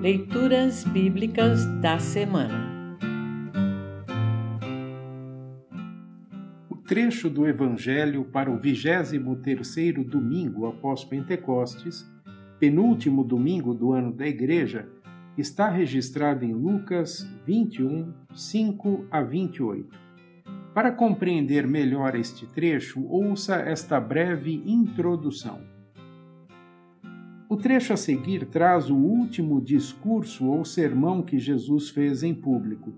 Leituras Bíblicas da Semana O trecho do Evangelho para o 23º domingo após Pentecostes, penúltimo domingo do ano da Igreja, está registrado em Lucas 21, 5 a 28. Para compreender melhor este trecho, ouça esta breve introdução. O trecho a seguir traz o último discurso ou sermão que Jesus fez em público.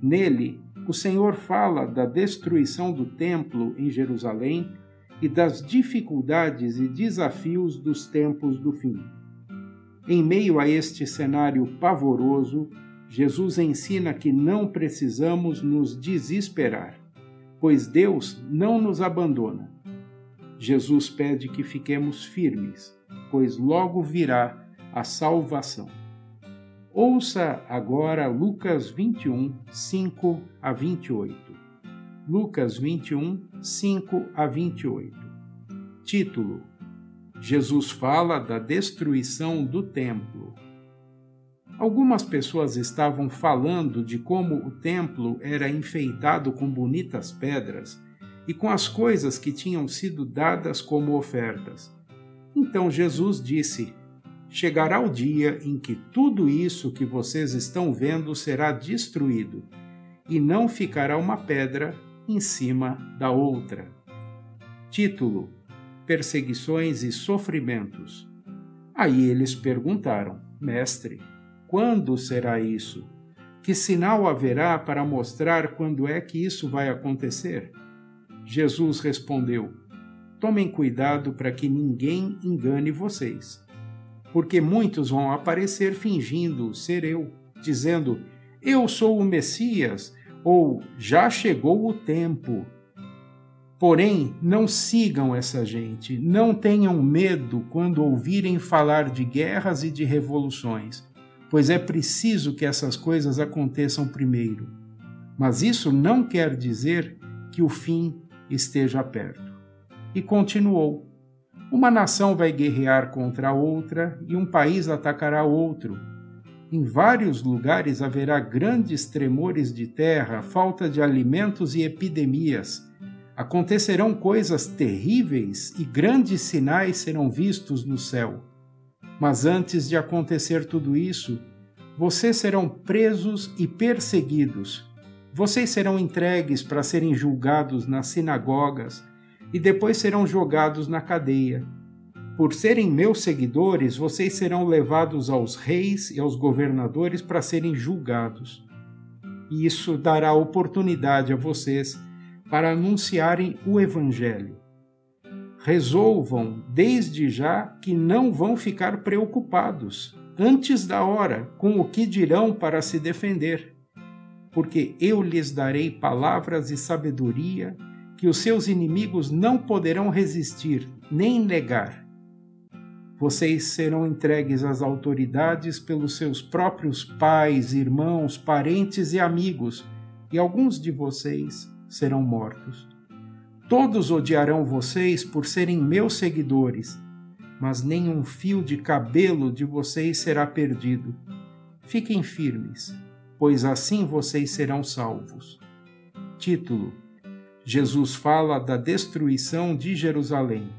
Nele, o Senhor fala da destruição do templo em Jerusalém e das dificuldades e desafios dos tempos do fim. Em meio a este cenário pavoroso, Jesus ensina que não precisamos nos desesperar, pois Deus não nos abandona. Jesus pede que fiquemos firmes pois logo virá a salvação. Ouça agora Lucas 21, 5 a 28. Lucas 21, 5 a 28. Título: Jesus fala da destruição do templo. Algumas pessoas estavam falando de como o templo era enfeitado com bonitas pedras e com as coisas que tinham sido dadas como ofertas então Jesus disse: Chegará o dia em que tudo isso que vocês estão vendo será destruído, e não ficará uma pedra em cima da outra. Título: Perseguições e Sofrimentos. Aí eles perguntaram: Mestre, quando será isso? Que sinal haverá para mostrar quando é que isso vai acontecer? Jesus respondeu: tomem cuidado para que ninguém engane vocês. Porque muitos vão aparecer fingindo ser eu, dizendo: Eu sou o Messias, ou já chegou o tempo. Porém, não sigam essa gente, não tenham medo quando ouvirem falar de guerras e de revoluções, pois é preciso que essas coisas aconteçam primeiro. Mas isso não quer dizer que o fim esteja perto e continuou: Uma nação vai guerrear contra outra e um país atacará outro. Em vários lugares haverá grandes tremores de terra, falta de alimentos e epidemias. Acontecerão coisas terríveis e grandes sinais serão vistos no céu. Mas antes de acontecer tudo isso, vocês serão presos e perseguidos. Vocês serão entregues para serem julgados nas sinagogas e depois serão jogados na cadeia. Por serem meus seguidores, vocês serão levados aos reis e aos governadores para serem julgados. E isso dará oportunidade a vocês para anunciarem o Evangelho. Resolvam desde já que não vão ficar preocupados antes da hora com o que dirão para se defender, porque eu lhes darei palavras e sabedoria que os seus inimigos não poderão resistir nem negar. Vocês serão entregues às autoridades pelos seus próprios pais, irmãos, parentes e amigos, e alguns de vocês serão mortos. Todos odiarão vocês por serem meus seguidores, mas nenhum fio de cabelo de vocês será perdido. Fiquem firmes, pois assim vocês serão salvos. Título Jesus fala da destruição de Jerusalém.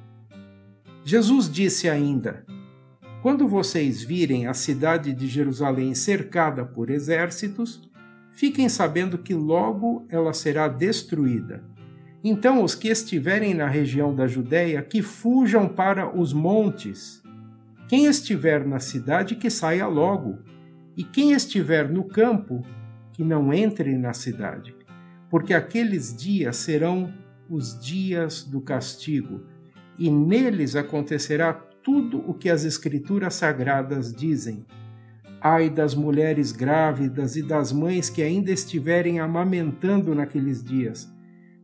Jesus disse ainda: Quando vocês virem a cidade de Jerusalém cercada por exércitos, fiquem sabendo que logo ela será destruída. Então, os que estiverem na região da Judéia, que fujam para os montes. Quem estiver na cidade, que saia logo. E quem estiver no campo, que não entre na cidade porque aqueles dias serão os dias do castigo, e neles acontecerá tudo o que as Escrituras sagradas dizem. Ai das mulheres grávidas e das mães que ainda estiverem amamentando naqueles dias,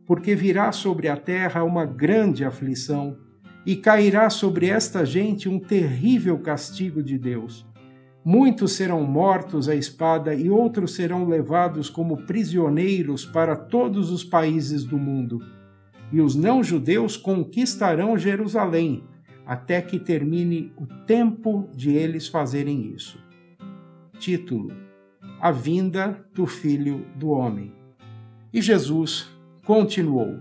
porque virá sobre a terra uma grande aflição, e cairá sobre esta gente um terrível castigo de Deus Muitos serão mortos à espada e outros serão levados como prisioneiros para todos os países do mundo. E os não-judeus conquistarão Jerusalém, até que termine o tempo de eles fazerem isso. Título: A vinda do Filho do Homem. E Jesus continuou: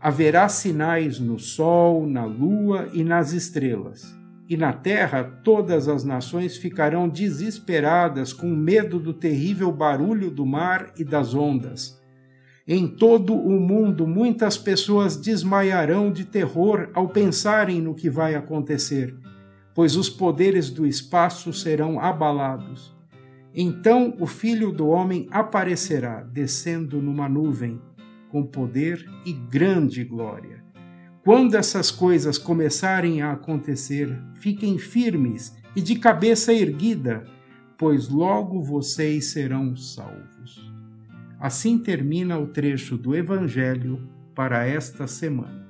Haverá sinais no sol, na lua e nas estrelas. E na terra todas as nações ficarão desesperadas com medo do terrível barulho do mar e das ondas em todo o mundo, muitas pessoas desmaiarão de terror ao pensarem no que vai acontecer, pois os poderes do espaço serão abalados. Então o Filho do Homem aparecerá, descendo numa nuvem, com poder e grande glória. Quando essas coisas começarem a acontecer, fiquem firmes e de cabeça erguida, pois logo vocês serão salvos. Assim termina o trecho do Evangelho para esta semana.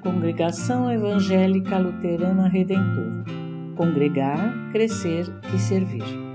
Congregação Evangélica Luterana Redentor Congregar, Crescer e Servir.